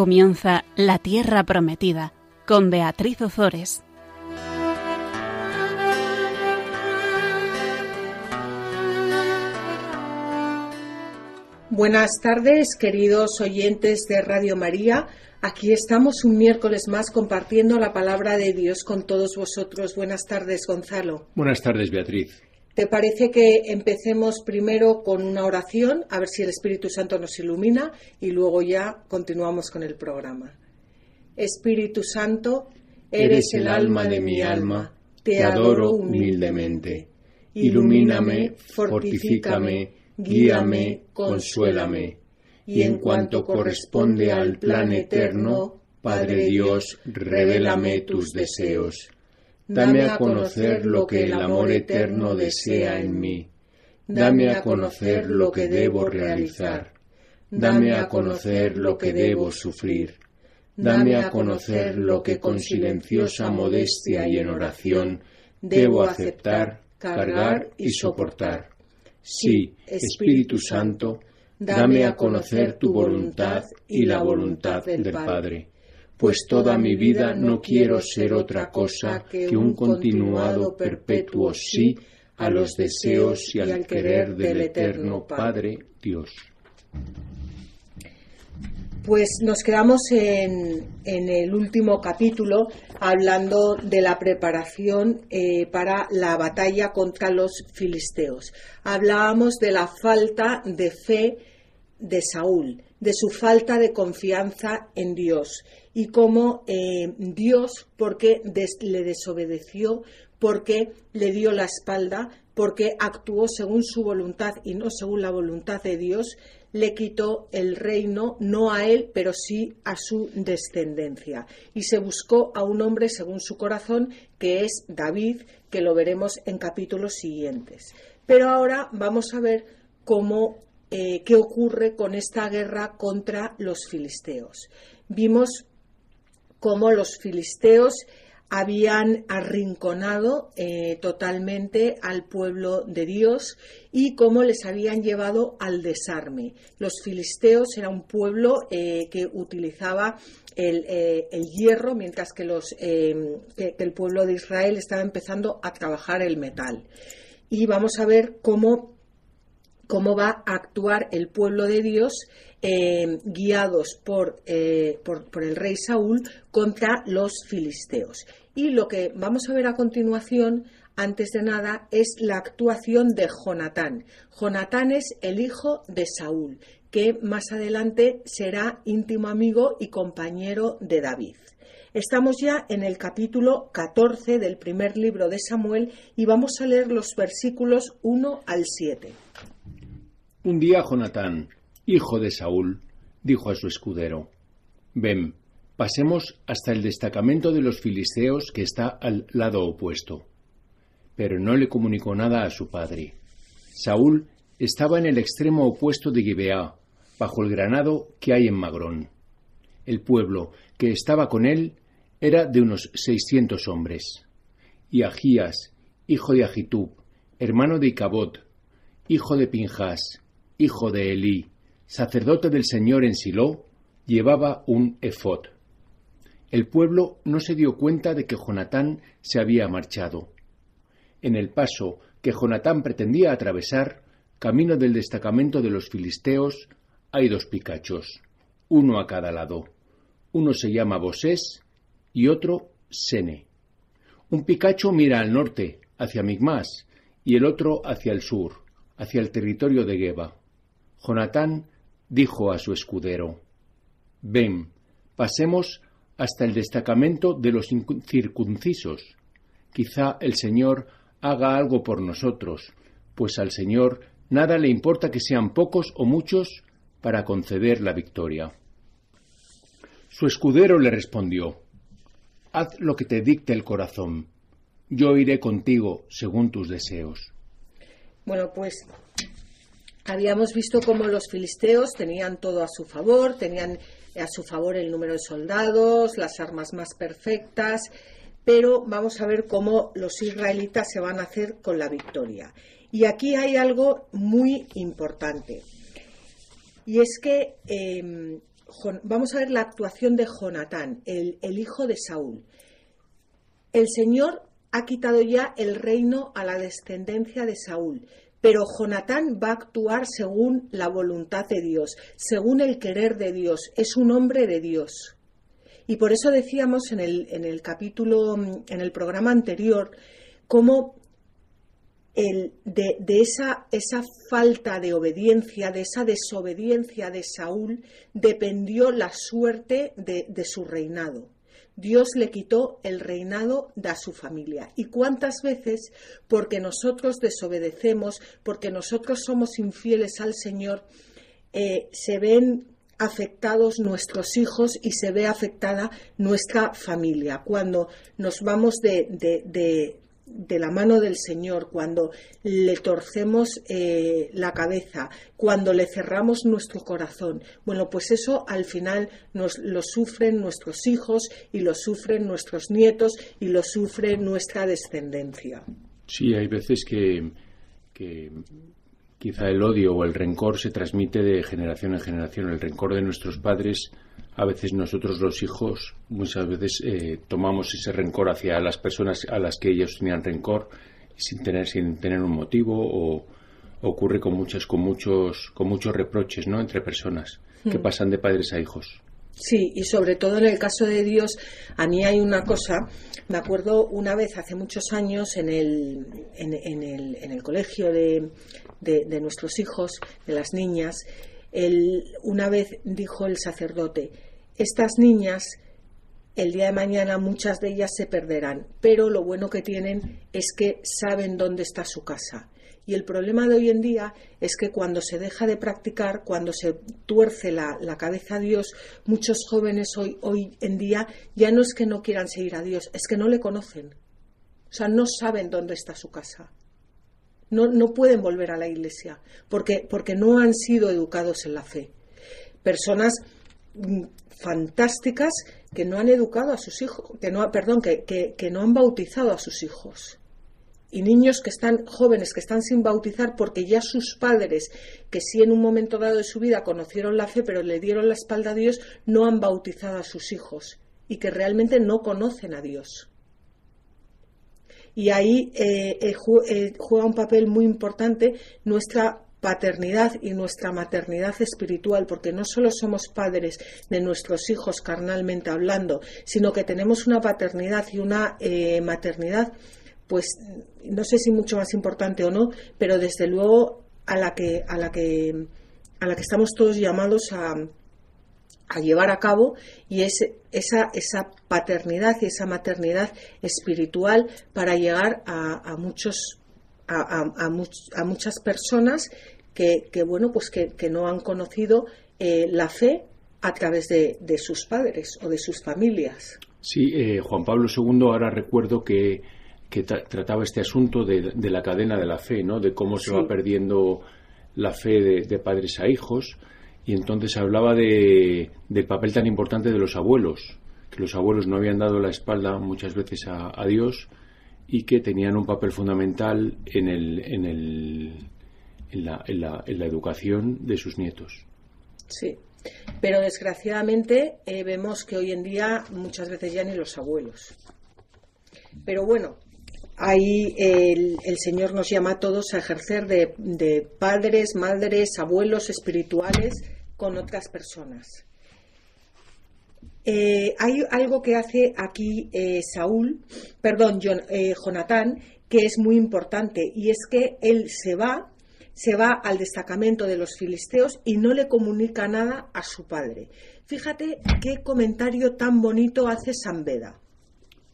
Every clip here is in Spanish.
Comienza La Tierra Prometida con Beatriz Ozores. Buenas tardes, queridos oyentes de Radio María. Aquí estamos un miércoles más compartiendo la palabra de Dios con todos vosotros. Buenas tardes, Gonzalo. Buenas tardes, Beatriz. ¿Te parece que empecemos primero con una oración, a ver si el Espíritu Santo nos ilumina y luego ya continuamos con el programa? Espíritu Santo, eres, el alma de mi alma, te adoro humildemente. Ilumíname, fortifícame, guíame, consuélame. Y en cuanto corresponde al plan eterno, Padre Dios, revélame tus deseos Dame a conocer lo que el amor eterno desea en mí. Dame a conocer lo que debo realizar. Dame a conocer lo que debo sufrir. Dame a conocer lo que con silenciosa modestia y en oración debo aceptar, cargar y soportar. Sí, Espíritu Santo, dame a conocer tu voluntad y la voluntad del Padre pues toda mi vida no quiero ser otra cosa que un continuado perpetuo sí a los deseos y al querer del eterno Padre Dios. Pues nos quedamos en, el último capítulo hablando de la preparación eh, para la batalla contra los filisteos. Hablábamos de la falta de fe de Saúl, de su falta de confianza en Dios y cómo eh, Dios, porque le desobedeció, porque le dio la espalda, porque actuó según su voluntad y no según la voluntad de Dios, le quitó el reino, no a él, pero sí a su descendencia. Y se buscó a un hombre según su corazón, que es David, que lo veremos en capítulos siguientes. Pero ahora vamos a ver cómo, eh, qué ocurre con esta guerra contra los filisteos. Vimos cómo los filisteos habían arrinconado eh, totalmente al pueblo de Dios y cómo les habían llevado al desarme. Los filisteos era un pueblo eh, que utilizaba el, hierro, mientras que, que el pueblo de Israel estaba empezando a trabajar el metal. Y vamos a ver cómo cómo va a actuar el pueblo de Dios eh, guiados eh, por, por, el rey Saúl contra los filisteos. Y lo que vamos a ver a continuación, antes de nada, es la actuación de Jonatán. Jonatán es el hijo de Saúl, que más adelante será íntimo amigo y compañero de David. Estamos ya en el capítulo 14 del primer libro de Samuel y vamos a leer los versículos 1 al 7. Un día Jonatán, hijo de Saúl, dijo a su escudero, Ven, pasemos hasta el destacamento de los filisteos que está al lado opuesto. Pero no le comunicó nada a su padre. Saúl estaba en el extremo opuesto de Gibeá, bajo el granado que hay en Magrón. El pueblo que estaba con él era de unos seiscientos hombres. Y Agías, hijo de Agitub, hermano de Icabod, hijo de Pinjas, hijo de Elí, sacerdote del Señor en Silo, llevaba un efod. El pueblo no se dio cuenta de que Jonatán se había marchado. En el paso que Jonatán pretendía atravesar, camino del destacamento de los filisteos, hay dos picachos, uno a cada lado. Uno se llama Bosés y otro Sene. Un picacho mira al norte, hacia Migmas, y el otro hacia el sur, hacia el territorio de Geba. Jonatán dijo a su escudero, Ven, pasemos hasta el destacamento de los circuncisos. Quizá el Señor haga algo por nosotros, pues al Señor nada le importa que sean pocos o muchos para conceder la victoria. Su escudero le respondió, Haz lo que te dicte el corazón, yo iré contigo según tus deseos. Bueno, pues Habíamos visto cómo los filisteos tenían todo a su favor, tenían a su favor el número de soldados, las armas más perfectas, pero vamos a ver cómo los israelitas se van a hacer con la victoria. Y aquí hay algo muy importante, y es que em, vamos a ver la actuación de Jonatán, el, el hijo de Saúl. El Señor ha quitado ya el reino a la descendencia de Saúl, pero Jonatán va a actuar según la voluntad de Dios, según el querer de Dios. Es un hombre de Dios. Y por eso decíamos en el, en el capítulo, en el programa anterior, cómo el, de, esa, esa, falta de obediencia, de esa desobediencia de Saúl, dependió la suerte de, de su reinado. Dios le quitó el reinado a su familia. ¿Y cuántas veces, porque nosotros desobedecemos, porque nosotros somos infieles al Señor, eh, se ven afectados nuestros hijos y se ve afectada nuestra familia? Cuando nos vamos de, de la mano del Señor, cuando le torcemos eh, la cabeza, cuando le cerramos nuestro corazón. Bueno, pues eso al final nos lo sufren nuestros hijos y lo sufren nuestros nietos y lo sufre nuestra descendencia. Sí, hay veces que, que quizá el odio o el rencor se transmite de generación en generación. El rencor de nuestros padres a veces nosotros los hijos muchas veces eh, tomamos ese rencor hacia las personas a las que ellos tenían rencor sin tener sin tener un motivo o ocurre con muchas con muchos con muchos reproches no entre personas que hmm. pasan de padres a hijos. Sí, y sobre todo en el caso de Dios, a mí hay una cosa, me acuerdo una vez hace muchos años en el, en, el, en el colegio de, de, nuestros hijos, de las niñas, una vez dijo el sacerdote, estas niñas, el día de mañana muchas de ellas se perderán, pero lo bueno que tienen es que saben dónde está su casa. Y el problema de hoy en día es que cuando se deja de practicar, cuando se tuerce la, cabeza a Dios, muchos jóvenes hoy, hoy en día ya no es que no quieran seguir a Dios, es que no le conocen. O sea, no saben dónde está su casa. No, no pueden volver a la iglesia porque, porque no han sido educados en la fe. Personas mm, fantásticas que no han educado a sus hijos, que no, perdón, que, que, no han bautizado a sus hijos. Y niños que están jóvenes, que están sin bautizar porque ya sus padres, que sí en un momento dado de su vida conocieron la fe, pero le dieron la espalda a Dios, no han bautizado a sus hijos y que realmente no conocen a Dios. Y ahí eh, eh, eh, juega un papel muy importante nuestra paternidad y nuestra maternidad espiritual, porque no solo somos padres de nuestros hijos carnalmente hablando, sino que tenemos una paternidad y una eh, maternidad, pues no sé si mucho más importante o no, pero desde luego a la que, a la que, a la que estamos todos llamados a, a llevar a cabo y es esa, esa paternidad y esa maternidad espiritual para llegar a, a muchos a, muchas personas que, bueno, pues que, no han conocido eh, la fe a través de, sus padres o de sus familias. Sí, eh, Juan Pablo II ahora recuerdo que, trataba este asunto de, la cadena de la fe, ¿no? De cómo se va perdiendo la fe de, padres a hijos y entonces hablaba de, del papel tan importante de los abuelos, que los abuelos no habían dado la espalda muchas veces a Dios y que tenían un papel fundamental en, el, en, el, en, la, en, la, en la educación de sus nietos. Sí, pero desgraciadamente eh, vemos que hoy en día muchas veces ya ni los abuelos. Pero bueno, ahí el, el Señor nos llama a todos a ejercer de, de padres, madres, abuelos espirituales con otras personas. Eh, hay algo que hace aquí eh, Saúl, perdón, eh, Jonatán, que es muy importante, y es que él se va, se va al destacamento de los filisteos y no le comunica nada a su padre. Fíjate qué comentario tan bonito hace San Beda.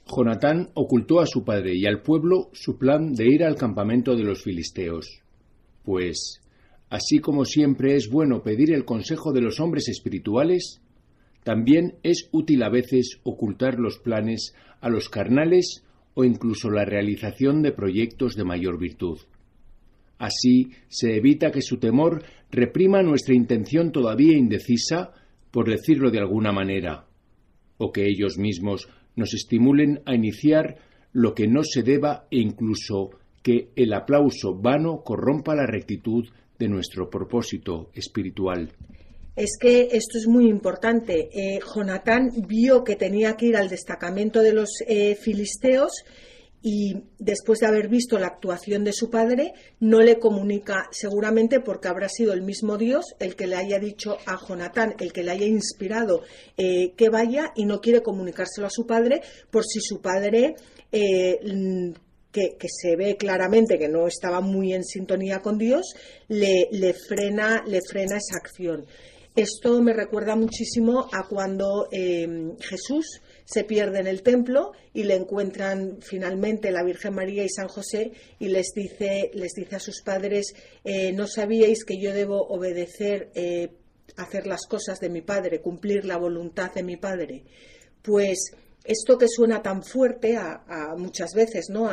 Jonatán ocultó a su padre y al pueblo su plan de ir al campamento de los filisteos. Pues, así como siempre es bueno pedir el consejo de los hombres espirituales, también es útil a veces ocultar los planes a los carnales o incluso la realización de proyectos de mayor virtud. Así se evita que su temor reprima nuestra intención todavía indecisa, por decirlo de alguna manera, o que ellos mismos nos estimulen a iniciar lo que no se deba e incluso que el aplauso vano corrompa la rectitud de nuestro propósito espiritual. es que esto es muy importante. Eh, Jonatán vio que tenía que ir al destacamento de los eh, filisteos y después de haber visto la actuación de su padre, no le comunica, seguramente porque habrá sido el mismo Dios el que le haya dicho a Jonatán, el que le haya inspirado eh, que vaya y no quiere comunicárselo a su padre por si su padre que, se ve claramente que no estaba muy en sintonía con Dios, le, le, frena, le frena esa acción. Esto me recuerda muchísimo a cuando em, Jesús se pierde en el templo y le encuentran finalmente la Virgen María y San José y les dice, les dice a sus padres, eh, no sabíais que yo debo obedecer, eh, hacer las cosas de mi Padre, cumplir la voluntad de mi Padre. Pues esto que suena tan fuerte a, muchas veces, ¿no?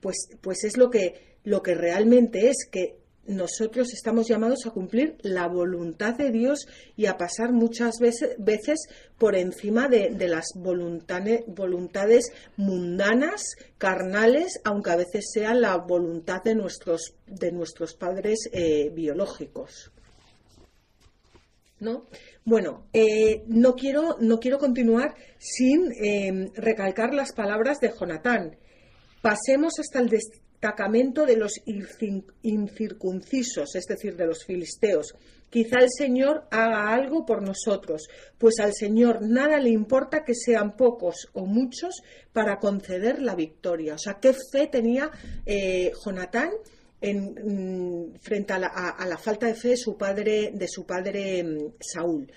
pues, pues es lo que, lo que realmente es que nosotros estamos llamados a cumplir la voluntad de Dios y a pasar muchas veces, veces por encima de, las voluntades mundanas, carnales, aunque a veces sea la voluntad de nuestros, de nuestros padres eh, biológicos. ¿No? Bueno, eh, no, quiero, no quiero continuar sin eh, recalcar las palabras de Jonatán. Pasemos hasta el, destacamento de los incircuncisos, es decir, de los filisteos. Quizá el Señor haga algo por nosotros, pues al Señor nada le importa que sean pocos o muchos para conceder la victoria. O sea, qué fe tenía eh, Jonatán mm, frente a la, a la, falta de fe de su padre, de su padre mm, Saúl.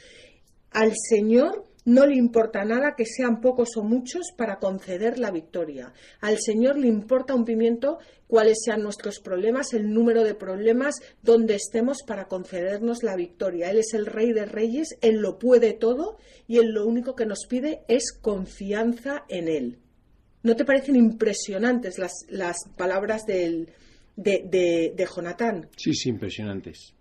Al Señor no le importa nada que sean pocos o muchos para conceder la victoria. Al Señor le importa un pimiento cuáles sean nuestros problemas, el número de problemas, donde estemos para concedernos la victoria. Él es el Rey de Reyes, Él lo puede todo y Él lo único que nos pide es confianza en Él. ¿No te parecen impresionantes las, las palabras de, de, de Jonatán? Sí, sí, impresionantes.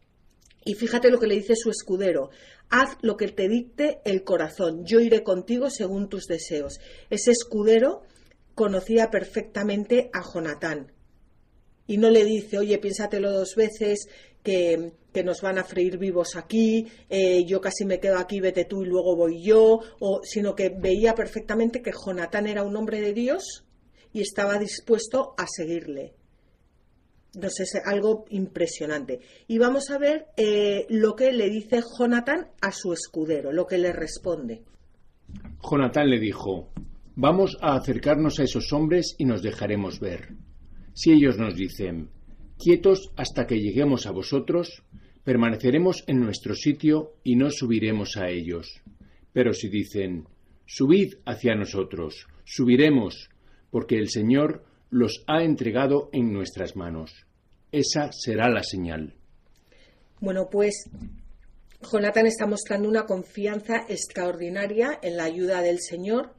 Y fíjate lo que le dice su escudero. Haz lo que te dicte el corazón. Yo iré contigo según tus deseos. Ese escudero conocía perfectamente a Jonatán. Y no le dice, oye, piénsatelo dos veces, que, nos van a freír vivos aquí, eh, yo casi me quedo aquí, vete tú y luego voy yo, o, sino que veía perfectamente que Jonatán era un hombre de Dios y estaba dispuesto a seguirle es algo impresionante. Y vamos a ver eh, lo que le dice Jonathan a su escudero, lo que le responde. Jonatán le dijo, vamos a acercarnos a esos hombres y nos dejaremos ver. Si ellos nos dicen, quietos hasta que lleguemos a vosotros, permaneceremos en nuestro sitio y no subiremos a ellos. Pero si dicen, subid hacia nosotros, subiremos, porque el Señor los ha entregado en nuestras manos. Esa será la señal. Bueno, pues Jonathan está mostrando una confianza extraordinaria en la ayuda del Señor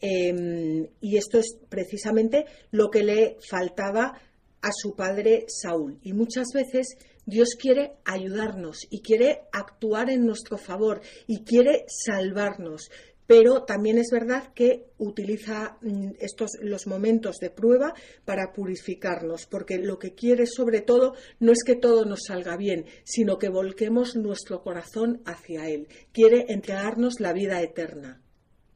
em, y esto es precisamente lo que le faltaba a su padre Saúl. Y muchas veces Dios quiere ayudarnos y quiere actuar en nuestro favor y quiere salvarnos pero también es verdad que utiliza mm, estos los momentos de prueba para purificarnos, porque lo que quiere sobre todo no es que todo nos salga bien, sino que volquemos nuestro corazón hacia él. Quiere entregarnos la vida eterna.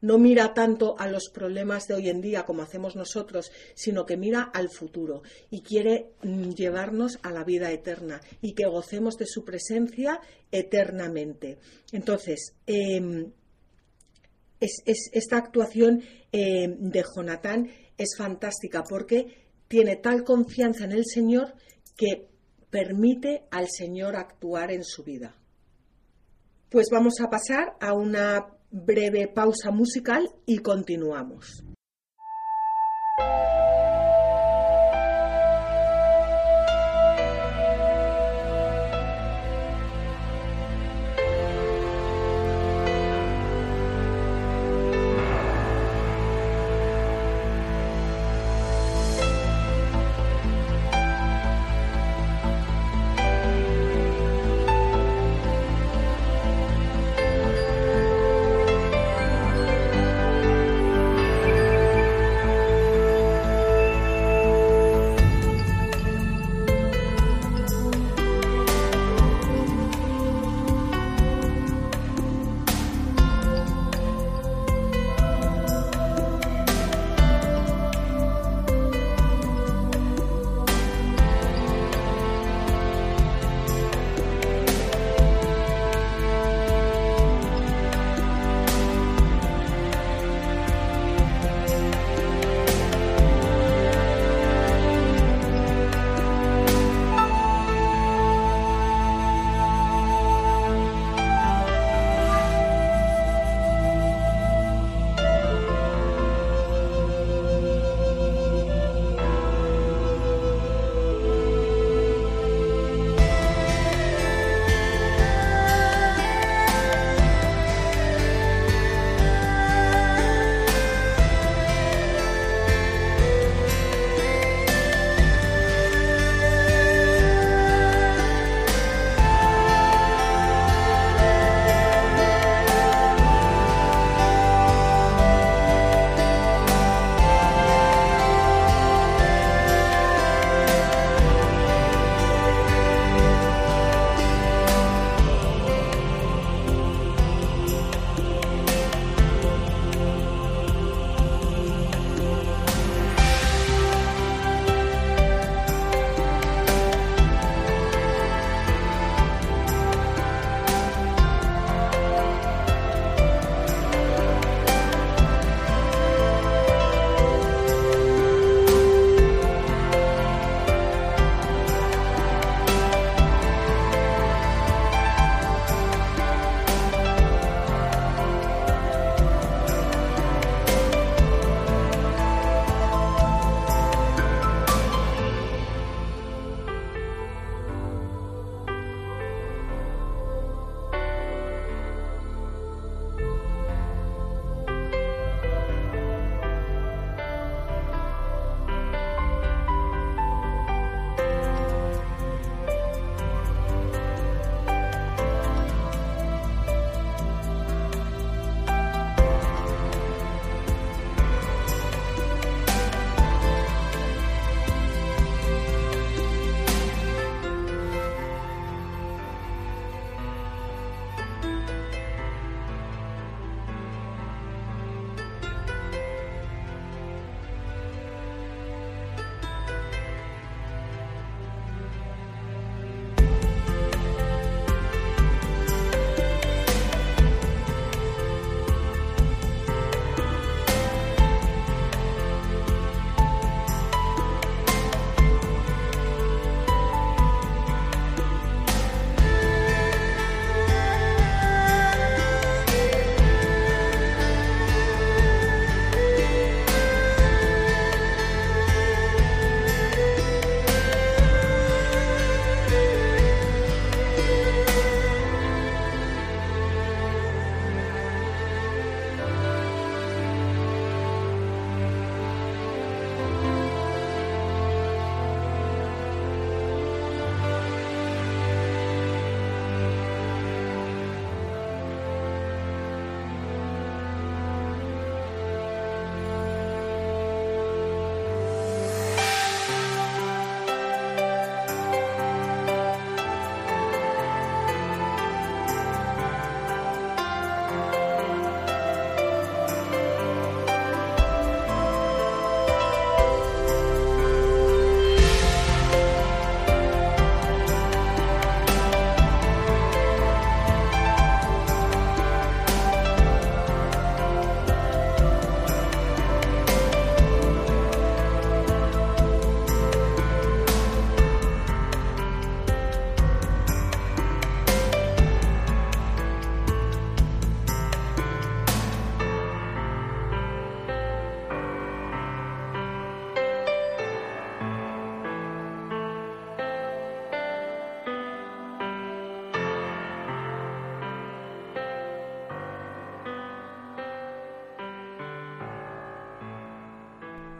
No mira tanto a los problemas de hoy en día como hacemos nosotros, sino que mira al futuro y quiere mm, llevarnos a la vida eterna y que gocemos de su presencia eternamente. Entonces, esta actuación eh, de Jonatán es fantástica porque tiene tal confianza en el Señor que permite al Señor actuar en su vida. Pues vamos a pasar a una breve pausa musical y continuamos.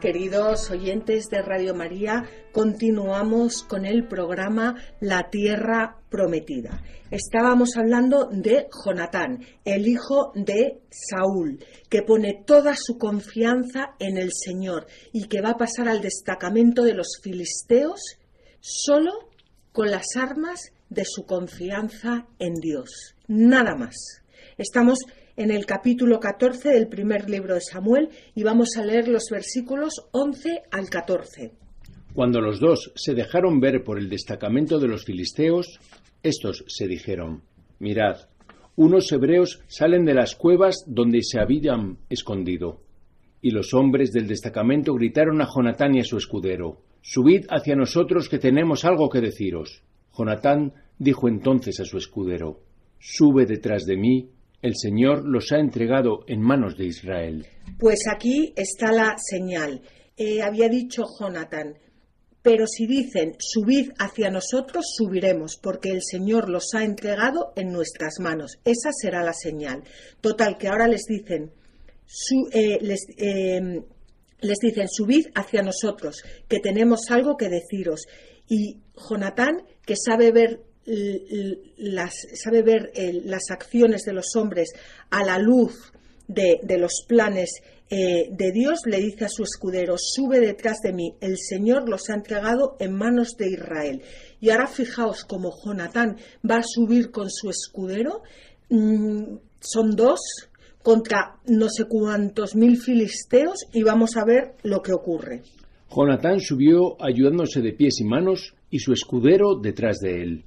Queridos oyentes de Radio María, continuamos con el programa La Tierra Prometida. Estábamos hablando de Jonatán, el hijo de Saúl, que pone toda su confianza en el Señor y que va a pasar al destacamento de los filisteos solo con las armas de su confianza en Dios. Nada más. Estamos en el capítulo 14 del primer libro de Samuel y vamos a leer los versículos 11 al 14. Cuando los dos se dejaron ver por el destacamento de los filisteos, estos se dijeron, Mirad, unos hebreos salen de las cuevas donde se habían escondido. Y los hombres del destacamento gritaron a Jonatán y a su escudero, Subid hacia nosotros que tenemos algo que deciros. Jonatán dijo entonces a su escudero, Sube detrás de mí el Señor los ha entregado en manos de Israel. Pues aquí está la señal. Eh, había dicho Jonathan, pero si dicen, subid hacia nosotros, subiremos, porque el Señor los ha entregado en nuestras manos. Esa será la señal. Total, que ahora les dicen, eh, les, em, les dicen, subid hacia nosotros, que tenemos algo que deciros. Y Jonatán, que sabe ver las, sabe ver las acciones de los hombres a la luz de, los planes eh, de Dios, le dice a su escudero, sube detrás de mí, el Señor los ha entregado en manos de Israel. Y ahora fijaos como Jonatán va a subir con su escudero, mm, son dos contra no sé cuántos mil filisteos y vamos a ver lo que ocurre. Jonatán subió ayudándose de pies y manos y su escudero detrás de él.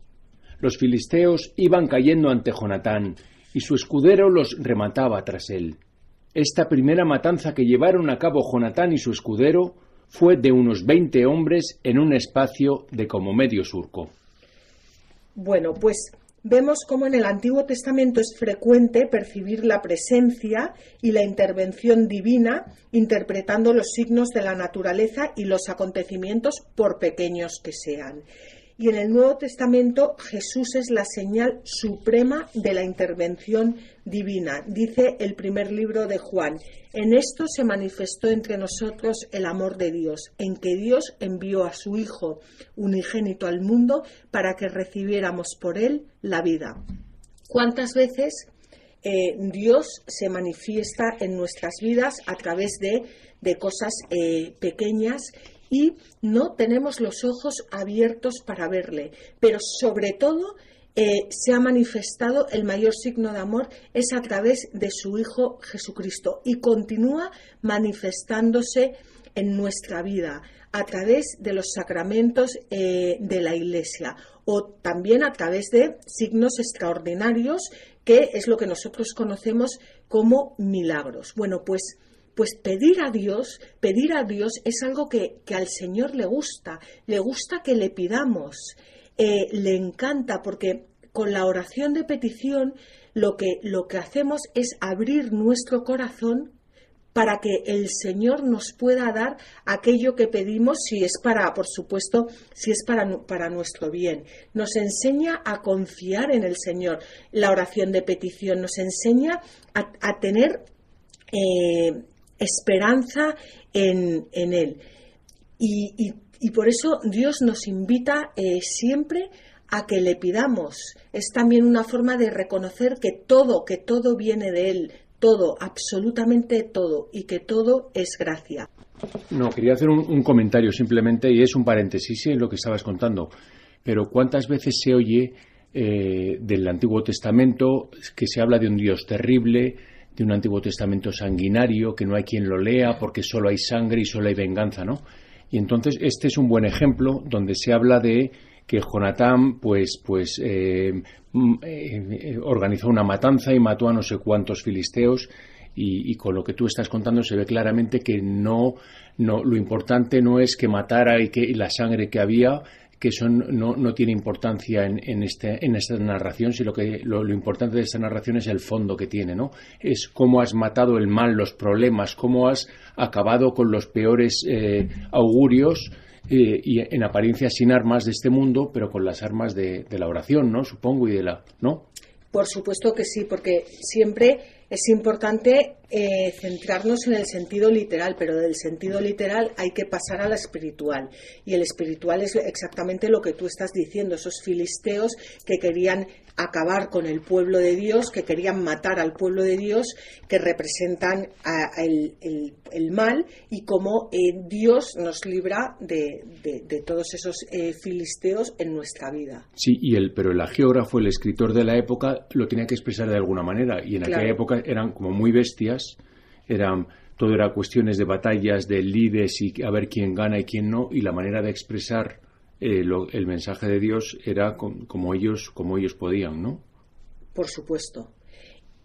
Los filisteos iban cayendo ante Jonatán, y su escudero los remataba tras él. Esta primera matanza que llevaron a cabo Jonatán y su escudero fue de unos veinte hombres en un espacio de como medio surco. Bueno, pues vemos cómo en el Antiguo Testamento es frecuente percibir la presencia y la intervención divina interpretando los signos de la naturaleza y los acontecimientos por pequeños que sean. Y en el Nuevo Testamento Jesús es la señal suprema de la intervención divina. Dice el primer libro de Juan, en esto se manifestó entre nosotros el amor de Dios, en que Dios envió a su Hijo unigénito al mundo para que recibiéramos por él la vida. ¿Cuántas veces eh, Dios se manifiesta en nuestras vidas a través de, cosas eh, pequeñas y no tenemos los ojos abiertos para verle, pero sobre todo eh, se ha manifestado el mayor signo de amor es a través de su Hijo Jesucristo y continúa manifestándose en nuestra vida a través de los sacramentos eh, de la Iglesia o también a través de signos extraordinarios que es lo que nosotros conocemos como milagros. Bueno, pues pues pedir a Dios, pedir a Dios es algo que, al Señor le gusta, le gusta que le pidamos, eh, le encanta porque con la oración de petición lo que, lo que hacemos es abrir nuestro corazón para que el Señor nos pueda dar aquello que pedimos, si es para, por supuesto, si es para, para nuestro bien. Nos enseña a confiar en el Señor. La oración de petición nos enseña a, tener eh, esperanza en, Él. Y, por eso Dios nos invita eh, siempre a que le pidamos. Es también una forma de reconocer que todo, que todo viene de Él, todo, absolutamente todo, y que todo es gracia. No, quería hacer un, comentario simplemente, y es un paréntesis en lo que estabas contando. Pero ¿cuántas veces se oye eh, del Antiguo Testamento que se habla de un Dios terrible, de un Antiguo Testamento sanguinario, que no hay quien lo lea porque solo hay sangre y solo hay venganza, ¿no? Y entonces este es un buen ejemplo donde se habla de que Jonatán pues pues eh, mm, eh, organizó una matanza y mató a no sé cuántos filisteos y, con lo que tú estás contando se ve claramente que no, no lo importante no es que matara y que la sangre que había que eso no, no tiene importancia en, en, este, en esta narración, sino que lo, importante de esta narración es el fondo que tiene, ¿no? Es cómo has matado el mal, los problemas, cómo has acabado con los peores eh, augurios eh, y en apariencia sin armas de este mundo, pero con las armas de, de, la oración, ¿no? Supongo, y de la, ¿no? Por supuesto que sí, porque siempre es importante eh, centrarnos en el sentido literal, pero del sentido literal hay que pasar a la espiritual. Y el espiritual es exactamente lo que tú estás diciendo, esos filisteos que querían acabar con el pueblo de Dios, que querían matar al pueblo de Dios, que representan el, mal y cómo eh, Dios nos libra de, todos esos eh, filisteos en nuestra vida. Sí, y el, pero el geógrafo, el escritor de la época, lo tenía que expresar de alguna manera. Y en aquella época eran como muy bestias, eran todo era cuestiones de batallas, de lides y a ver quién gana y quién no, y la manera de expresar eh, el mensaje de Dios era como ellos como ellos podían, ¿no? Por supuesto.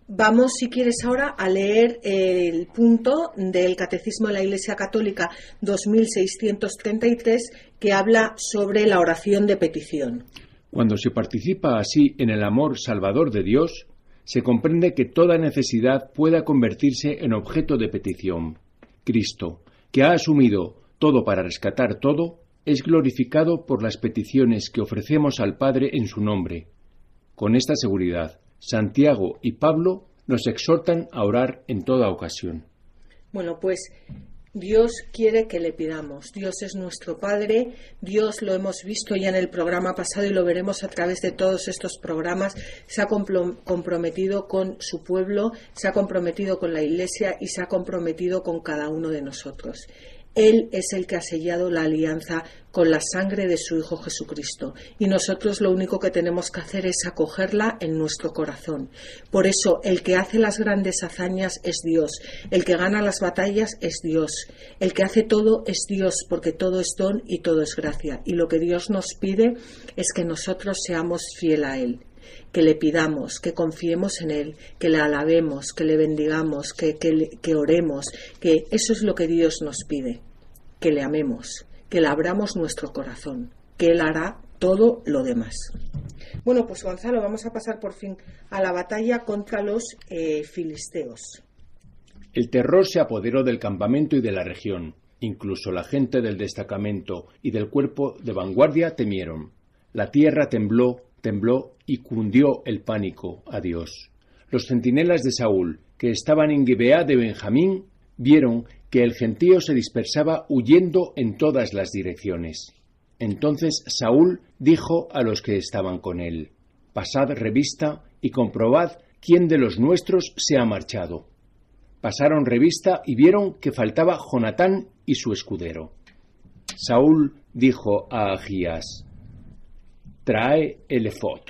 Vamos, si quieres, ahora a leer el punto del Catecismo de la Iglesia Católica 2633 que habla sobre la oración de petición. Cuando se participa así en el amor salvador de Dios, se comprende que toda necesidad pueda convertirse en objeto de petición. Cristo, que ha asumido todo para rescatar todo, es glorificado por las peticiones que ofrecemos al Padre en su nombre. Con esta seguridad, Santiago y Pablo nos exhortan a orar en toda ocasión. Bueno, pues Dios quiere que le pidamos. Dios es nuestro Padre. Dios lo hemos visto ya en el programa pasado y lo veremos a través de todos estos programas. Se ha comprometido con su pueblo, se ha comprometido con la Iglesia y se ha comprometido con cada uno de nosotros. Él es el que ha sellado la alianza con la sangre de su Hijo Jesucristo. Y nosotros lo único que tenemos que hacer es acogerla en nuestro corazón. Por eso el que hace las grandes hazañas es Dios, el que gana las batallas es Dios, el que hace todo es Dios porque todo es don y todo es gracia. Y lo que Dios nos pide es que nosotros seamos fiel a Él que le pidamos, que confiemos en Él, que le alabemos, que le bendigamos, que, que, oremos, que eso es lo que Dios nos pide, que le amemos, que le abramos nuestro corazón, que Él hará todo lo demás. Bueno, pues Gonzalo, vamos a pasar por fin a la batalla contra los eh, filisteos. El terror se apoderó del campamento y de la región. Incluso la gente del destacamento y del cuerpo de vanguardia temieron. La tierra tembló tembló y cundió el pánico a Dios. Los centinelas de Saúl, que estaban en Gibeá de Benjamín, vieron que el gentío se dispersaba huyendo en todas las direcciones. Entonces Saúl dijo a los que estaban con él, Pasad revista y comprobad quién de los nuestros se ha marchado. Pasaron revista y vieron que faltaba Jonatán y su escudero. Saúl dijo a Agías, trae el efod,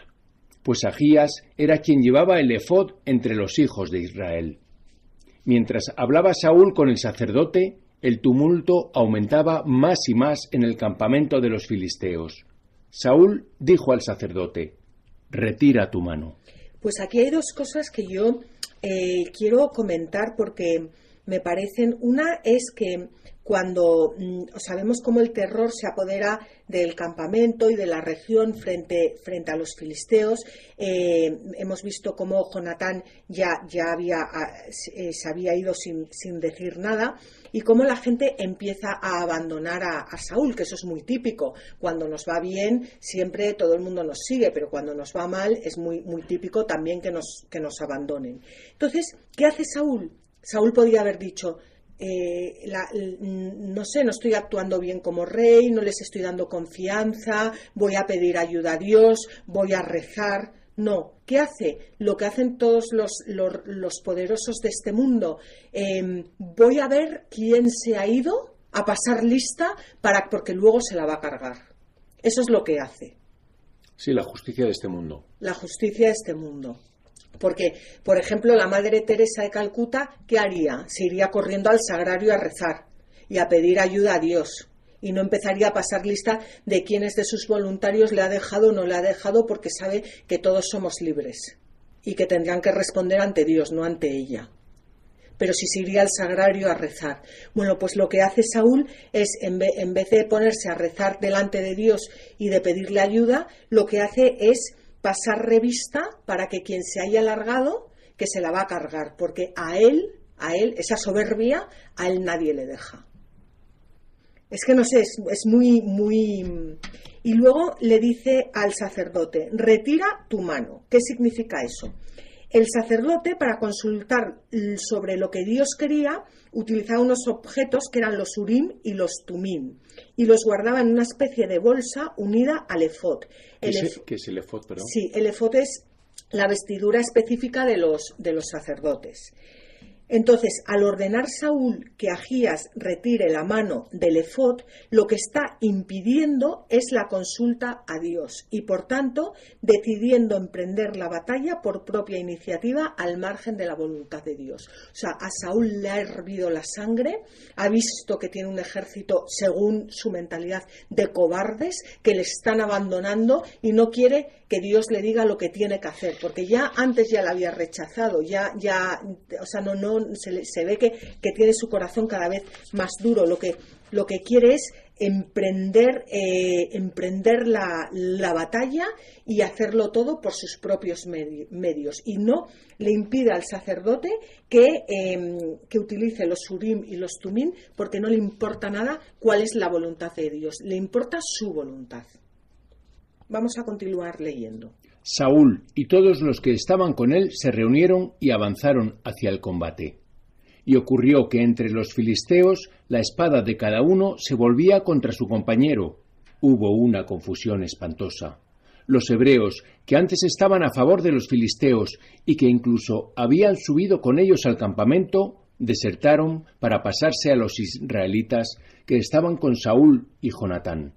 pues Agías era quien llevaba el efod entre los hijos de Israel. Mientras hablaba Saúl con el sacerdote, el tumulto aumentaba más y más en el campamento de los filisteos. Saúl dijo al sacerdote, retira tu mano. Pues aquí hay dos cosas que yo eh, quiero comentar porque me parecen, una es que cuando mm, sabemos cómo el terror se apodera del campamento y de la región frente, frente a los filisteos. Eh, hemos visto cómo Jonatán ya, ya había, eh, se había ido sin, sin, decir nada y cómo la gente empieza a abandonar a, a, Saúl, que eso es muy típico. Cuando nos va bien, siempre todo el mundo nos sigue, pero cuando nos va mal es muy, muy típico también que nos, que nos abandonen. Entonces, ¿qué hace Saúl? Saúl podía haber dicho, eh, no sé, no estoy actuando bien como rey, no les estoy dando confianza, voy a pedir ayuda a Dios, voy a rezar. No, ¿qué hace? Lo que hacen todos los, los, poderosos de este mundo. Em, voy a ver quién se ha ido a pasar lista para porque luego se la va a cargar. Eso es lo que hace. Sí, la justicia de este mundo. La justicia de este mundo. Porque, por ejemplo, la Madre Teresa de Calcuta, ¿qué haría? Se iría corriendo al sagrario a rezar y a pedir ayuda a Dios. Y no empezaría a pasar lista de quiénes de sus voluntarios le ha dejado o no le ha dejado, porque sabe que todos somos libres y que tendrán que responder ante Dios, no ante ella. Pero si se iría al sagrario a rezar. Bueno, pues lo que hace Saúl es, en vez, en vez de ponerse a rezar delante de Dios y de pedirle ayuda, lo que hace es pasar revista para que quien se haya alargado, que se la va a cargar, porque a él, a él, esa soberbia, a él nadie le deja. Es que no sé, es, es muy, muy... Y luego le dice al sacerdote, retira tu mano. ¿Qué significa eso? El sacerdote, para consultar sobre lo que Dios quería, utilizaba unos objetos que eran los urim y los tumim, y los guardaba en una especie de bolsa unida al efod. ¿Qué, es, el efod, perdón? Sí, el efod es la vestidura específica de los, de los sacerdotes. Entonces, al ordenar Saúl que Agías retire la mano del efod, lo que está impidiendo es la consulta a Dios y, por tanto, decidiendo emprender la batalla por propia iniciativa al margen de la voluntad de Dios. O sea, a Saúl le ha hervido la sangre, ha visto que tiene un ejército, según su mentalidad, de cobardes que le están abandonando y no quiere que Dios le diga lo que tiene que hacer, porque ya antes ya la había rechazado, ya, ya, o sea, no, no, se, ve que, tiene su corazón cada vez más duro. Lo que, lo que quiere es emprender, eh, emprender la, batalla y hacerlo todo por sus propios medios. Y no le impide al sacerdote que, em, que utilice los surim y los tumim porque no le importa nada cuál es la voluntad de Dios, le importa su voluntad. Vamos a continuar leyendo. Saúl y todos los que estaban con él se reunieron y avanzaron hacia el combate. Y ocurrió que entre los filisteos la espada de cada uno se volvía contra su compañero. Hubo una confusión espantosa. Los hebreos, que antes estaban a favor de los filisteos y que incluso habían subido con ellos al campamento, desertaron para pasarse a los israelitas que estaban con Saúl y Jonatán.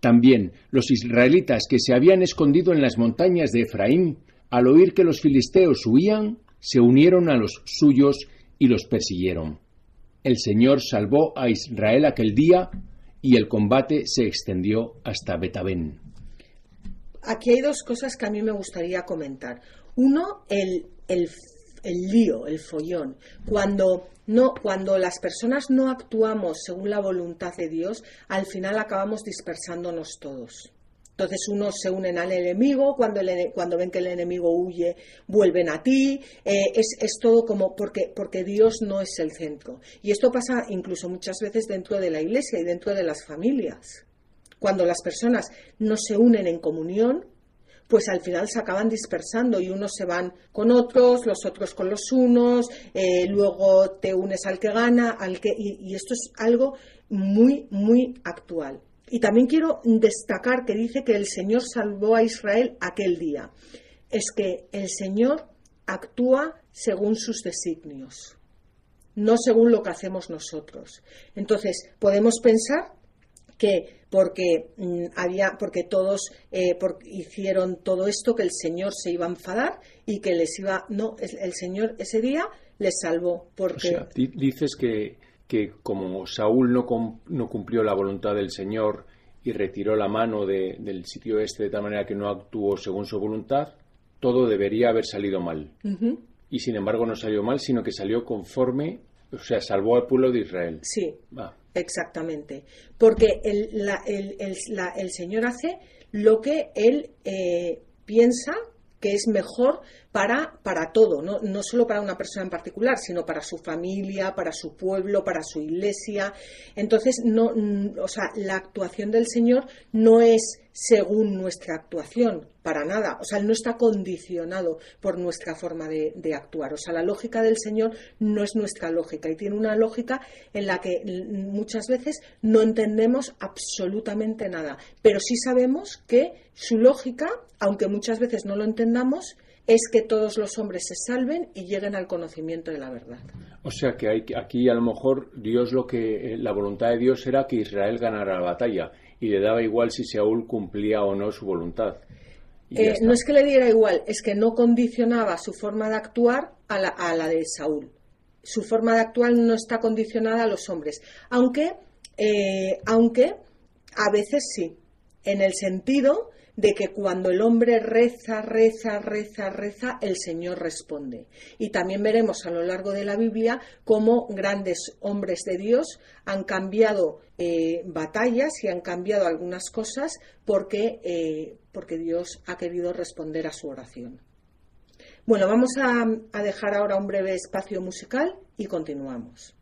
También los israelitas que se habían escondido en las montañas de Efraín, al oír que los filisteos huían, se unieron a los suyos y los persiguieron. El Señor salvó a Israel aquel día y el combate se extendió hasta Betabén. Aquí hay dos cosas que a mí me gustaría comentar. Uno, el, el, el lío, el follón. Cuando, no, cuando las personas no actuamos según la voluntad de Dios, al final acabamos dispersándonos todos. Entonces unos se unen al enemigo, cuando, cuando ven que el enemigo huye, vuelven a ti. Eh, es, es, todo como porque, porque Dios no es el centro. Y esto pasa incluso muchas veces dentro de la iglesia y dentro de las familias. Cuando las personas no se unen en comunión, pues al final se acaban dispersando y unos se van con otros, los otros con los unos, eh, luego te unes al que gana, al que y esto es algo muy muy actual. Y también quiero destacar que dice que el Señor salvó a Israel aquel día. Es que el Señor actúa según sus designios, no según lo que hacemos nosotros. Entonces, podemos pensar que porque mm, había porque todos eh, hicieron todo esto que el Señor se iba a enfadar y que les iba no el, Señor ese día les salvó porque dices que que como Saúl no, no cumplió la voluntad del Señor y retiró la mano del sitio este de tal manera que no actuó según su voluntad, todo debería haber salido mal. Y sin embargo no salió mal, sino que salió conforme, o sea, salvó al pueblo de Israel. Sí, exactamente. Porque el, el, Señor hace lo que Él eh, piensa que es mejor para, para todo, ¿no? no solo para una persona en particular, sino para su familia, para su pueblo, para su iglesia. Entonces, no, o sea, la actuación del Señor no es según nuestra actuación, para nada. O sea, no está condicionado por nuestra forma de, de, actuar. O sea, la lógica del Señor no es nuestra lógica y tiene una lógica en la que muchas veces no entendemos absolutamente nada. Pero sí sabemos que su lógica, aunque muchas veces no lo entendamos, es que todos los hombres se salven y lleguen al conocimiento de la verdad. O sea que hay, aquí a lo mejor Dios lo que eh, la voluntad de Dios era que Israel ganara la batalla y le daba igual si Saúl cumplía o no su voluntad. Eh, no es que le diera igual, es que no condicionaba su forma de actuar a la, a la de Saúl. Su forma de actuar no está condicionada a los hombres, aunque, eh, aunque a veces sí, en el sentido de que cuando el hombre reza, reza, reza, reza, el Señor responde. Y también veremos a lo largo de la Biblia cómo grandes hombres de Dios han cambiado eh, batallas y han cambiado algunas cosas porque, eh, porque Dios ha querido responder a su oración. Bueno, vamos a dejar ahora un breve espacio musical y continuamos.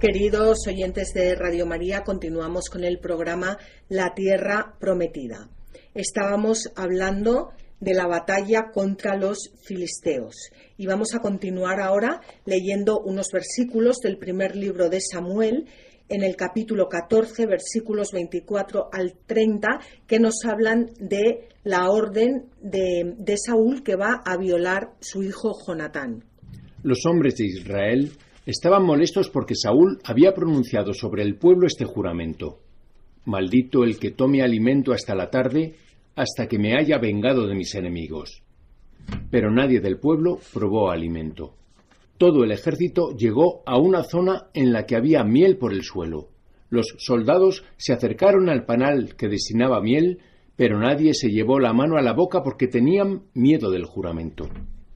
Queridos oyentes de Radio María, continuamos con el programa La Tierra Prometida. Estábamos hablando de la batalla contra los filisteos y vamos a continuar ahora leyendo unos versículos del primer libro de Samuel en el capítulo 14, versículos 24 al 30, que nos hablan de la orden de, Saúl que va a violar su hijo Jonatán. Los hombres de Israel Estaban molestos porque Saúl había pronunciado sobre el pueblo este juramento. Maldito el que tome alimento hasta la tarde, hasta que me haya vengado de mis enemigos. Pero nadie del pueblo probó alimento. Todo el ejército llegó a una zona en la que había miel por el suelo. Los soldados se acercaron al panal que destinaba miel, pero nadie se llevó la mano a la boca porque tenían miedo del juramento.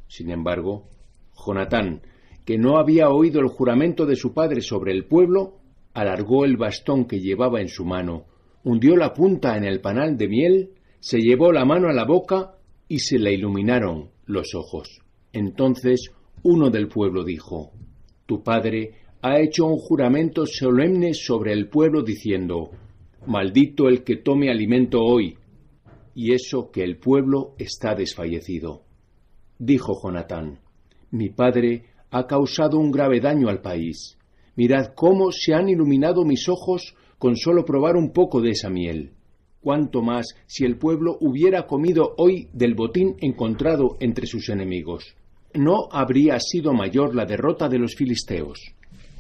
Sin embargo, Jonatán, que no había oído el juramento de su padre sobre el pueblo, alargó el bastón que llevaba en su mano, hundió la punta en el panal de miel, se llevó la mano a la boca y se le iluminaron los ojos. Entonces uno del pueblo dijo, Tu padre ha hecho un juramento solemne sobre el pueblo diciendo, Maldito el que tome alimento hoy, y eso que el pueblo está desfallecido. Dijo Jonatán, Mi padre ha causado un grave daño al país. Mirad cómo se han iluminado mis ojos con solo probar un poco de esa miel. Cuánto más si el pueblo hubiera comido hoy del botín encontrado entre sus enemigos. No habría sido mayor la derrota de los filisteos.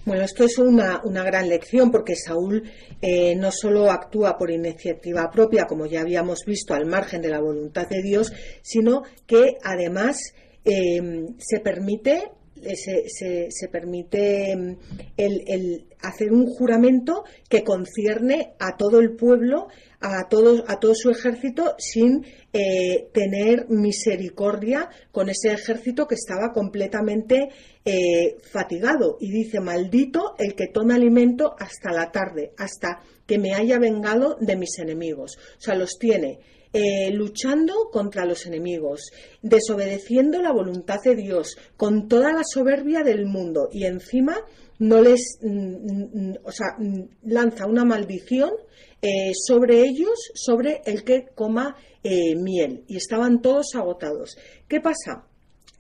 Bueno, esto es una, gran lección porque Saúl eh, no solo actúa por iniciativa propia, como ya habíamos visto, al margen de la voluntad de Dios, sino que además eh, se permite se, se, permite mm, el, hacer un juramento que concierne a todo el pueblo, a todo, a todo su ejército, sin eh, tener misericordia con ese ejército que estaba completamente eh, fatigado. Y dice, maldito el que tome alimento hasta la tarde, hasta que me haya vengado de mis enemigos. O sea, los tiene eh, luchando contra los enemigos, desobedeciendo la voluntad de Dios, con toda la soberbia del mundo y encima no les, mm, mm, o sea, mm, lanza una maldición eh, sobre ellos, sobre el que coma eh, miel. Y estaban todos agotados. ¿Qué pasa?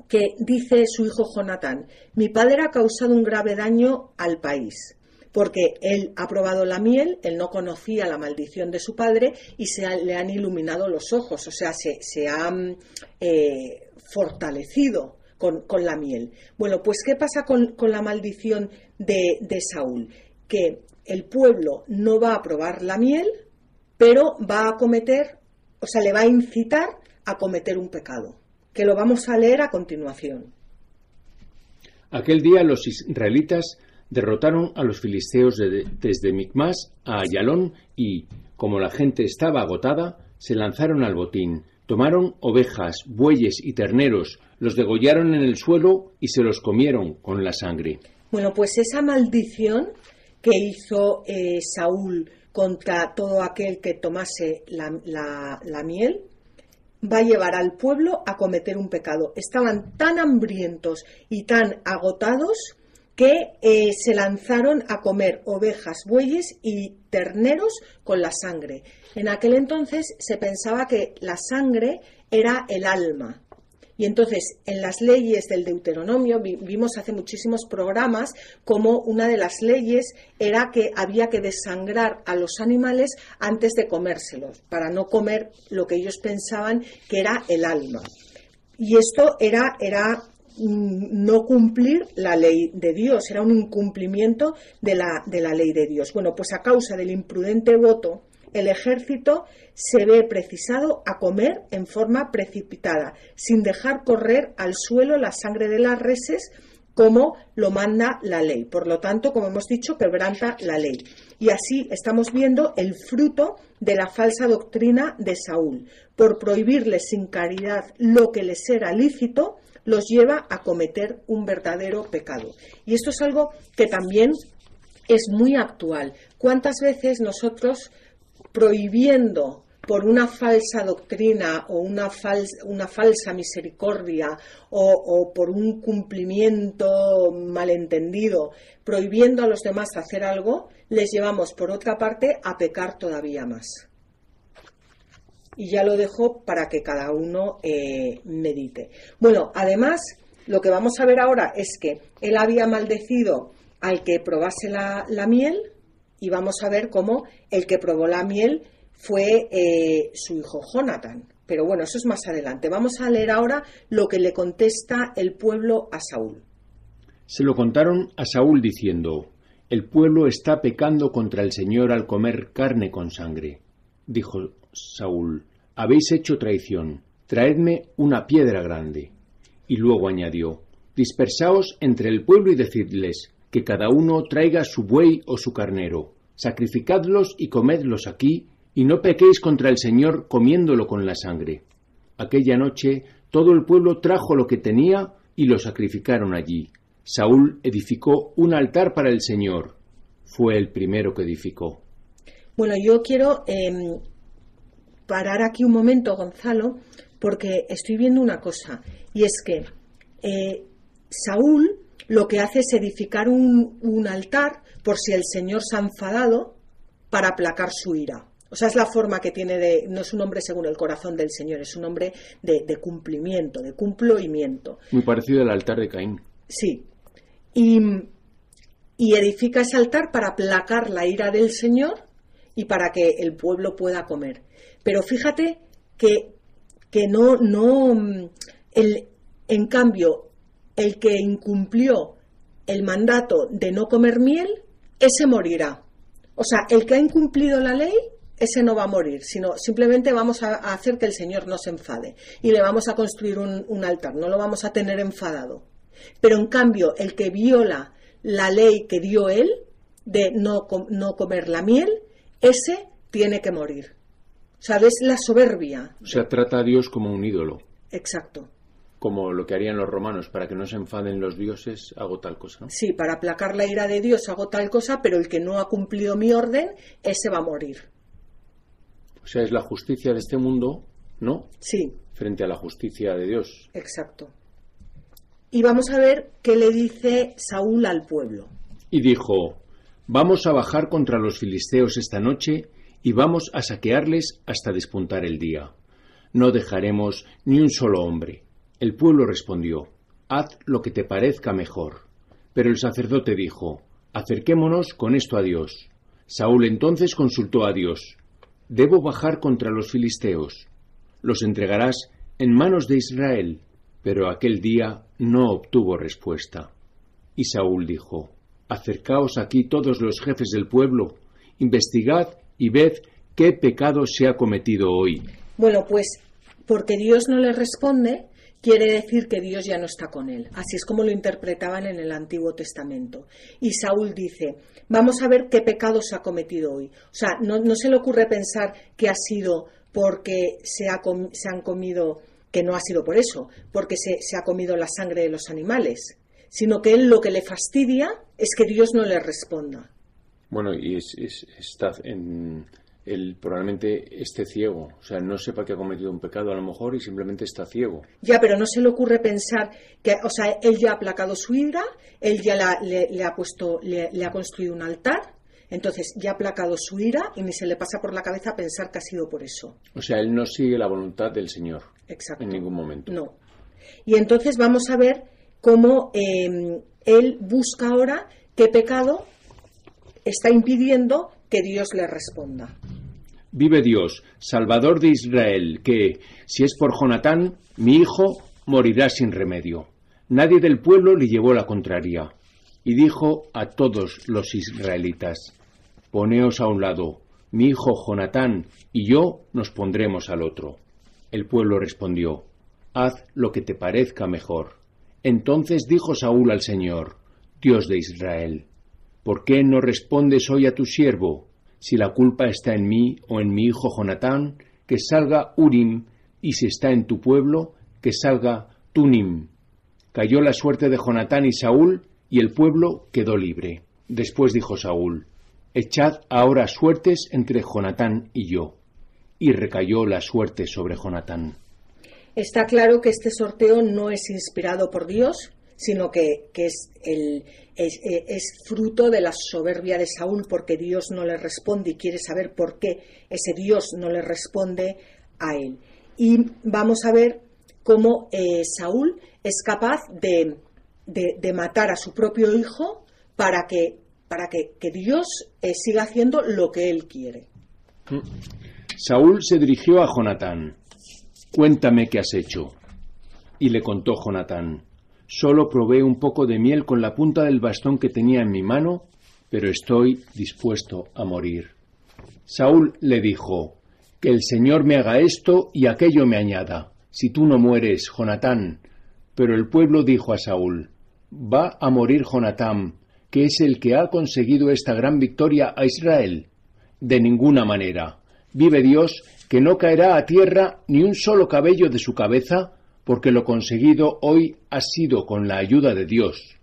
Que dice su hijo Jonatán, mi padre ha causado un grave daño al país porque él ha probado la miel, él no conocía la maldición de su padre y se le han iluminado los ojos, o sea, se, se han eh, fortalecido con, la miel. Bueno, pues ¿qué pasa con, la maldición de, de Saúl? Que el pueblo no va a probar la miel, pero va a cometer, o sea, le va a incitar a cometer un pecado, que lo vamos a leer a continuación. Aquel día los israelitas derrotaron a los filisteos desde Micmas a Ayalón y, como la gente estaba agotada, se lanzaron al botín. Tomaron ovejas, bueyes y terneros, los degollaron en el suelo y se los comieron con la sangre. Bueno, pues esa maldición que hizo eh, Saúl contra todo aquel que tomase la miel, va a llevar al pueblo a cometer un pecado. Estaban tan hambrientos y tan agotados que eh, se lanzaron a comer ovejas, bueyes y terneros con la sangre. En aquel entonces se pensaba que la sangre era el alma. Y entonces, en las leyes del Deuteronomio, vimos hace muchísimos programas como una de las leyes era que había que desangrar a los animales antes de comérselos, para no comer lo que ellos pensaban que era el alma. Y esto era, era no cumplir la ley de Dios, era un incumplimiento de la, de la ley de Dios. Bueno, pues a causa del imprudente voto, el ejército se ve precisado a comer en forma precipitada, sin dejar correr al suelo la sangre de las reses como lo manda la ley. Por lo tanto, como hemos dicho, quebranta la ley. Y así estamos viendo el fruto de la falsa doctrina de Saúl. Por prohibirle sin caridad lo que les era lícito, los lleva a cometer un verdadero pecado. Y esto es algo que también es muy actual. ¿Cuántas veces nosotros prohibiendo por una falsa doctrina o una, falsa misericordia o, por un cumplimiento malentendido, prohibiendo a los demás hacer algo, les llevamos por otra parte a pecar todavía más. Y ya lo dejo para que cada uno eh, medite. Bueno, además, lo que vamos a ver ahora es que él había maldecido al que probase la, la miel y vamos a ver cómo el que probó la miel fue eh, su hijo Jonathan. Pero bueno, eso es más adelante. Vamos a leer ahora lo que le contesta el pueblo a Saúl. Se lo contaron a Saúl diciendo, El pueblo está pecando contra el Señor al comer carne con sangre. Dijo Saúl, Habéis hecho traición, traedme una piedra grande. Y luego añadió, Dispersaos entre el pueblo y decidles, que cada uno traiga su buey o su carnero, sacrificadlos y comedlos aquí, y no pequéis contra el Señor comiéndolo con la sangre. Aquella noche todo el pueblo trajo lo que tenía y lo sacrificaron allí. Saúl edificó un altar para el Señor. Fue el primero que edificó. Bueno, yo quiero em, parar aquí un momento, Gonzalo, porque estoy viendo una cosa, y es que eh, Saúl lo que hace es edificar un, un altar por si el Señor se ha enfadado para aplacar su ira. O sea, es la forma que tiene de. No es un hombre según el corazón del Señor, es un hombre de, de cumplimiento, de cumplimiento. Muy parecido al altar de Caín. Sí. Y, y edifica ese altar para aplacar la ira del Señor y para que el pueblo pueda comer. Pero fíjate que, que no, no, el, en cambio, el que incumplió el mandato de no comer miel, ese morirá. O sea, el que ha incumplido la ley, ese no va a morir, sino simplemente vamos a, hacer que el Señor no se enfade y le vamos a construir un, altar, no lo vamos a tener enfadado. Pero en cambio, el que viola la ley que dio él de no, no comer la miel, ese tiene que morir. O sea, ves la soberbia. O sea, trata a Dios como un ídolo. Exacto. Como lo que harían los romanos, para que no se enfaden los dioses, hago tal cosa. Sí, para aplacar la ira de Dios hago tal cosa, pero el que no ha cumplido mi orden, ese va a morir. O sea, es la justicia de este mundo, ¿no? Sí. Frente a la justicia de Dios. Exacto. Y vamos a ver qué le dice Saúl al pueblo. Y dijo, Vamos a bajar contra los filisteos esta noche y vamos a saquearles hasta despuntar el día. No dejaremos ni un solo hombre. El pueblo respondió, Haz lo que te parezca mejor. Pero el sacerdote dijo, Acerquémonos con esto a Dios. Saúl entonces consultó a Dios, Debo bajar contra los filisteos. Los entregarás en manos de Israel. Pero aquel día no obtuvo respuesta. Y Saúl dijo, Acercaos aquí todos los jefes del pueblo, investigad y ved qué pecado se ha cometido hoy. Bueno, pues porque Dios no le responde, quiere decir que Dios ya no está con él. Así es como lo interpretaban en el Antiguo Testamento. Y Saúl dice, vamos a ver qué pecado se ha cometido hoy. O sea, no, se le ocurre pensar que ha sido porque se, ha han comido, que no ha sido por eso, porque se, se ha comido la sangre de los animales, sino que él lo que le fastidia es que Dios no le responda. Bueno, y es, es, está en, él probablemente esté ciego, o sea, no sepa que ha cometido un pecado a lo mejor y simplemente está ciego. Ya, pero no se le ocurre pensar que, o sea, él ya ha aplacado su ira, él ya la, le, le, ha puesto, le, le, ha construido un altar, entonces ya ha aplacado su ira y ni se le pasa por la cabeza pensar que ha sido por eso. O sea, él no sigue la voluntad del Señor. Exacto. En ningún momento. No. Y entonces vamos a ver cómo eh, él busca ahora qué pecado está impidiendo que Dios le responda. Vive Dios, Salvador de Israel, que, si es por Jonatán, mi hijo morirá sin remedio. Nadie del pueblo le llevó la contraria. Y dijo a todos los israelitas, Poneos a un lado, mi hijo Jonatán y yo nos pondremos al otro. El pueblo respondió, Haz lo que te parezca mejor. Entonces dijo Saúl al Señor, Dios de Israel, ¿por qué no respondes hoy a tu siervo? Si la culpa está en mí o en mi hijo Jonatán, que salga Urim, y si está en tu pueblo, que salga Tunim. Cayó la suerte de Jonatán y Saúl, y el pueblo quedó libre. Después dijo Saúl, Echad ahora suertes entre Jonatán y yo. y recayó la suerte sobre Jonatán. Está claro que este sorteo no es inspirado por Dios, sino que, es, el, es, es, fruto de la soberbia de Saúl porque Dios no le responde y quiere saber por qué ese Dios no le responde a él. Y vamos a ver cómo eh, Saúl es capaz de, de, matar a su propio hijo para que, para que, que Dios eh, siga haciendo lo que él quiere. Saúl se dirigió a Jonatán. Cuéntame qué has hecho. Y le contó Jonatán. Solo probé un poco de miel con la punta del bastón que tenía en mi mano, pero estoy dispuesto a morir. Saúl le dijo, Que el Señor me haga esto y aquello me añada, si tú no mueres, Jonatán. Pero el pueblo dijo a Saúl, Va a morir Jonatán, que es el que ha conseguido esta gran victoria a Israel. De ninguna manera. Vive Dios que no caerá a tierra ni un solo cabello de su cabeza, porque lo conseguido hoy ha sido con la ayuda de Dios.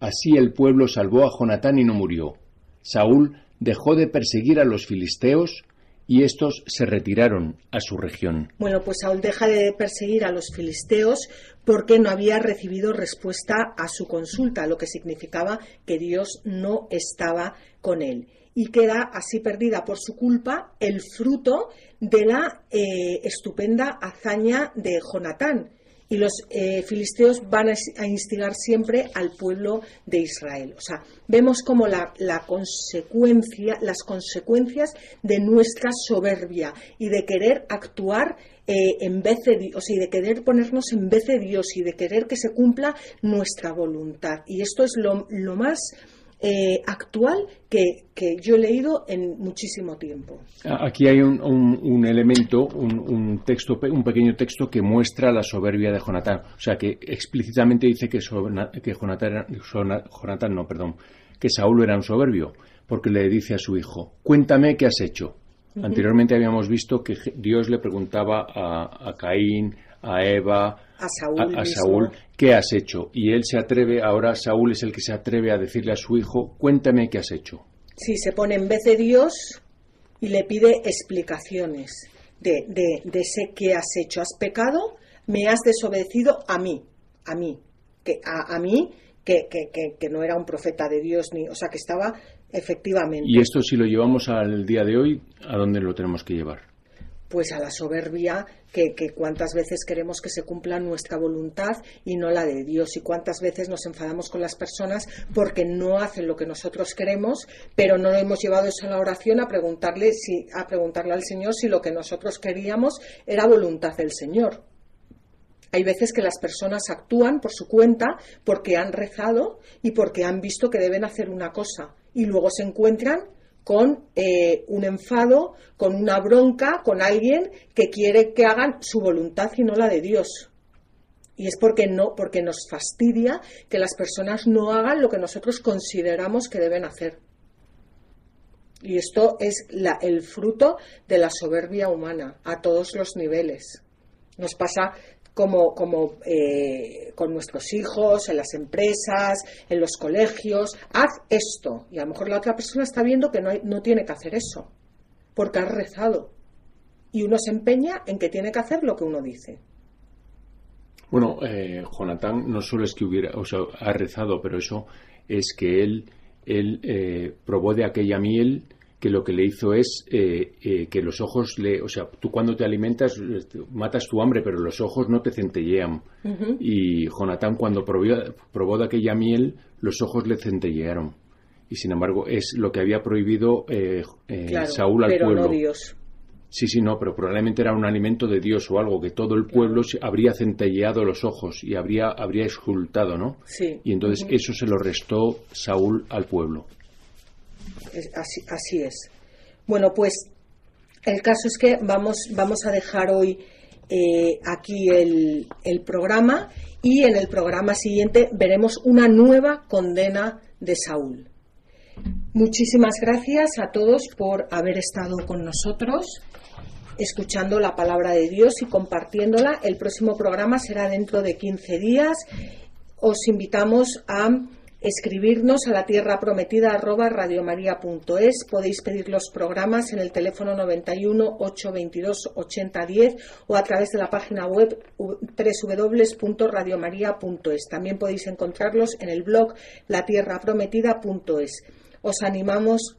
Así el pueblo salvó a Jonatán y no murió. Saúl dejó de perseguir a los filisteos y estos se retiraron a su región. Bueno, pues Saúl deja de perseguir a los filisteos porque no había recibido respuesta a su consulta, lo que significaba que Dios no estaba con él y queda así perdida por su culpa el fruto de la eh, estupenda hazaña de Jonatán. Y los eh, filisteos van a instigar siempre al pueblo de Israel. O sea, vemos como la, consecuencia, las consecuencias de nuestra soberbia y de querer actuar eh, en vez de, o sea, y de querer ponernos en vez de Dios y de querer que se cumpla nuestra voluntad. Y esto es lo, lo más eh, actual que, yo he leído en muchísimo tiempo. Aquí hay un, un, elemento, un, texto, un pequeño texto que muestra la soberbia de Jonatán. O sea, que explícitamente dice que, que Jonatán, no, perdón, que Saúl era un soberbio, porque le dice a su hijo, cuéntame qué has hecho. Anteriormente habíamos visto que Dios le preguntaba a, a Caín, a Eva, a Saúl, ¿qué has hecho? Y él se atreve, ahora Saúl es el que se atreve a decirle a su hijo, cuéntame qué has hecho. Sí, se pone en vez de Dios y le pide explicaciones de, de, de ese qué has hecho. Has pecado, me has desobedecido a mí, a mí, que a, a mí que, que, que, que, no era un profeta de Dios, ni, o sea, que estaba efectivamente. Y esto si lo llevamos al día de hoy, ¿a dónde lo tenemos que llevar? Pues a la soberbia que, cuántas veces queremos que se cumpla nuestra voluntad y no la de Dios y cuántas veces nos enfadamos con las personas porque no hacen lo que nosotros queremos pero no lo hemos llevado eso a la oración a preguntarle si a preguntarle al Señor si lo que nosotros queríamos era voluntad del Señor. Hay veces que las personas actúan por su cuenta porque han rezado y porque han visto que deben hacer una cosa y luego se encuentran con eh, un enfado, con una bronca, con alguien que quiere que hagan su voluntad y no la de Dios. Y es porque no, porque nos fastidia que las personas no hagan lo que nosotros consideramos que deben hacer. Y esto es el fruto de la soberbia humana a todos los niveles. Nos pasa como, como eh, con nuestros hijos, en las empresas, en los colegios, haz esto. Y a lo mejor la otra persona está viendo que no, no tiene que hacer eso, porque ha rezado. Y uno se empeña en que tiene que hacer lo que uno dice. Bueno, eh, Jonathan no solo es que hubiera, o sea, ha rezado, pero eso es que él, él eh, probó de aquella miel que lo que le hizo es eh, eh, que los ojos le, o sea, tú cuando te alimentas este, matas tu hambre, pero los ojos no te centellean. Y Jonatán cuando probó, de aquella miel, los ojos le centellearon. Y sin embargo es lo que había prohibido eh, Saúl al pueblo. No Dios. Sí, sí, no, pero probablemente era un alimento de Dios o algo que todo el pueblo habría centelleado los ojos y habría, habría exultado, ¿no? Sí. Y entonces eso se lo restó Saúl al pueblo así, es. Bueno, pues el caso es que vamos, vamos a dejar hoy eh, aquí el, el programa y en el programa siguiente veremos una nueva condena de Saúl. Muchísimas gracias a todos por haber estado con nosotros, escuchando la palabra de Dios y compartiéndola. El próximo programa será dentro de 15 días. Os invitamos a escribirnos a la tierra prometida arroba radiomaria.es. Podéis pedir los programas en el teléfono 91 822 8010 o a través de la página web www.radiomaria.es. También podéis encontrarlos en el blog latierraprometida.es. Os animamos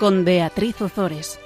con Beatriz Ozores.